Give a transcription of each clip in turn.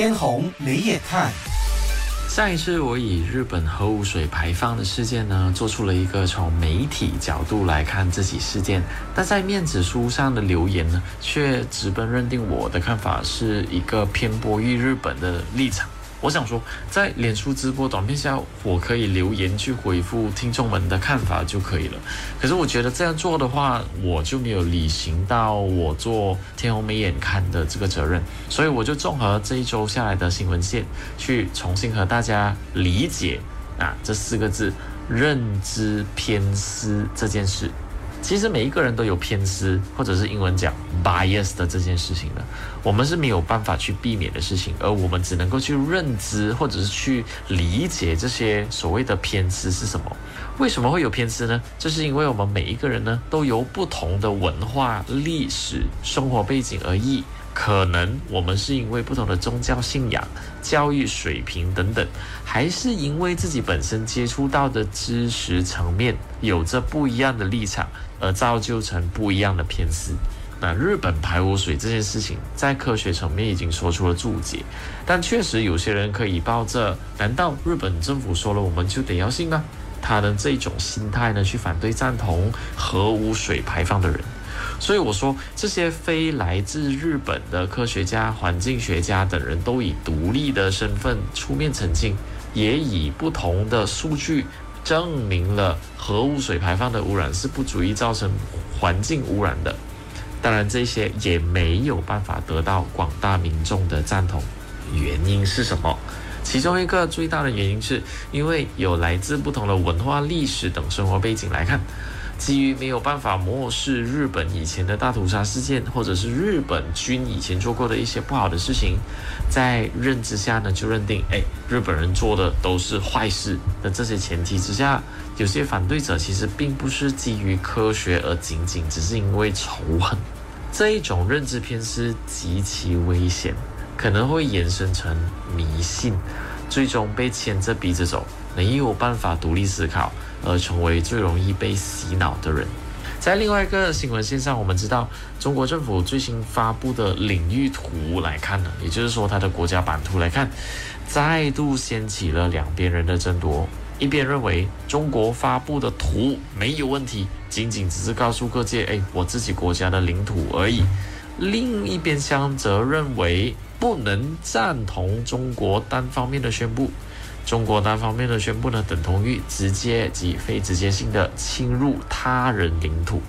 天虹没眼看。上一次我以日本核污水排放的事件呢，做出了一个从媒体角度来看这起事件，但在面子书上的留言呢，却直奔认定我的看法是一个偏颇于日本的立场。我想说，在脸书直播短片下，我可以留言去回复听众们的看法就可以了。可是我觉得这样做的话，我就没有履行到我做天虹眉眼看的这个责任，所以我就综合这一周下来的新闻线，去重新和大家理解啊这四个字“认知偏私”这件事。其实每一个人都有偏私，或者是英文讲 bias 的这件事情的，我们是没有办法去避免的事情，而我们只能够去认知，或者是去理解这些所谓的偏私是什么。为什么会有偏私呢？这是因为我们每一个人呢，都由不同的文化、历史、生活背景而异。可能我们是因为不同的宗教信仰、教育水平等等，还是因为自己本身接触到的知识层面有着不一样的立场，而造就成不一样的偏私。那日本排污水这件事情，在科学层面已经说出了注解，但确实有些人可以抱着“难道日本政府说了我们就得要信吗？”他的这种心态呢，去反对赞同核污水排放的人。所以我说，这些非来自日本的科学家、环境学家等人都以独立的身份出面澄清，也以不同的数据证明了核污水排放的污染是不足以造成环境污染的。当然，这些也没有办法得到广大民众的赞同。原因是什么？其中一个最大的原因是因为有来自不同的文化、历史等生活背景来看。基于没有办法漠视日本以前的大屠杀事件，或者是日本军以前做过的一些不好的事情，在认知下呢，就认定，哎，日本人做的都是坏事的这些前提之下，有些反对者其实并不是基于科学，而仅仅只是因为仇恨。这一种认知偏失极其危险，可能会延伸成迷信，最终被牵着鼻子走，没有办法独立思考。而成为最容易被洗脑的人。在另外一个新闻线上，我们知道中国政府最新发布的领域图来看呢，也就是说它的国家版图来看，再度掀起了两边人的争夺。一边认为中国发布的图没有问题，仅仅只是告诉各界，哎，我自己国家的领土而已；另一边厢则认为不能赞同中国单方面的宣布。中国单方面的宣布呢，等同于直接及非直接性的侵入他人领土。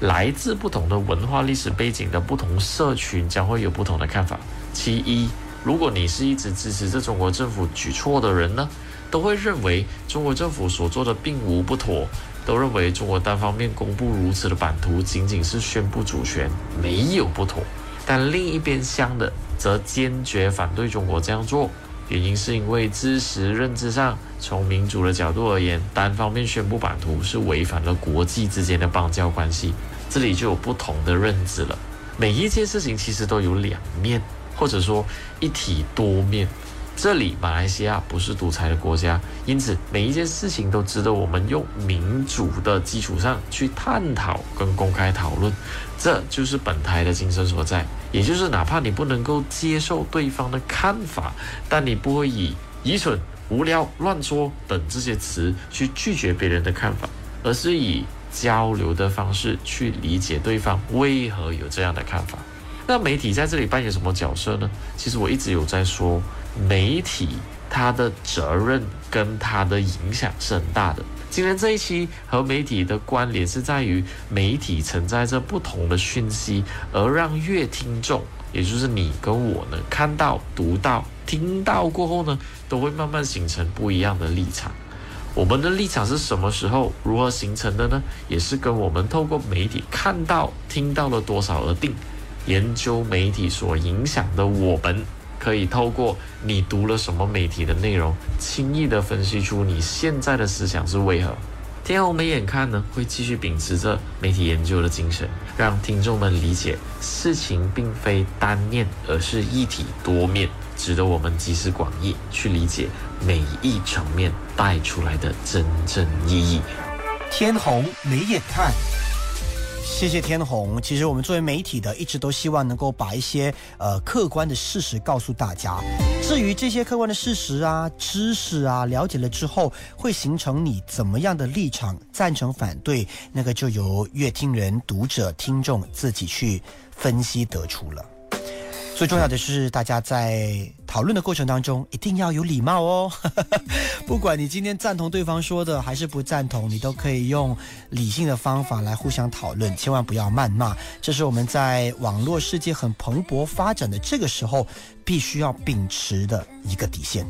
来自不同的文化历史背景的不同社群将会有不同的看法。其一，如果你是一直支持着中国政府举措的人呢，都会认为中国政府所做的并无不妥，都认为中国单方面公布如此的版图仅仅是宣布主权，没有不妥。但另一边厢的则坚决反对中国这样做。原因是因为知识认知上，从民主的角度而言，单方面宣布版图是违反了国际之间的邦交关系。这里就有不同的认知了。每一件事情其实都有两面，或者说一体多面。这里马来西亚不是独裁的国家，因此每一件事情都值得我们用民主的基础上去探讨跟公开讨论。这就是本台的精神所在。也就是，哪怕你不能够接受对方的看法，但你不会以愚蠢、无聊、乱说等这些词去拒绝别人的看法，而是以交流的方式去理解对方为何有这样的看法。那媒体在这里扮演什么角色呢？其实我一直有在说，媒体它的责任跟它的影响是很大的。今天这一期和媒体的关联是在于，媒体承载着不同的讯息，而让乐听众，也就是你跟我呢，看到、读到、听到过后呢，都会慢慢形成不一样的立场。我们的立场是什么时候、如何形成的呢？也是跟我们透过媒体看到、听到了多少而定。研究媒体所影响的我们。可以透过你读了什么媒体的内容，轻易的分析出你现在的思想是为何。天虹没眼看呢，会继续秉持着媒体研究的精神，让听众们理解事情并非单面，而是一体多面，值得我们集思广益去理解每一层面带出来的真正意义。天虹没眼看。谢谢天虹。其实我们作为媒体的，一直都希望能够把一些呃客观的事实告诉大家。至于这些客观的事实啊、知识啊，了解了之后，会形成你怎么样的立场，赞成、反对，那个就由乐听人、读者、听众自己去分析得出了。最重要的是，大家在讨论的过程当中一定要有礼貌哦。不管你今天赞同对方说的，还是不赞同，你都可以用理性的方法来互相讨论，千万不要谩骂。这是我们在网络世界很蓬勃发展的这个时候，必须要秉持的一个底线。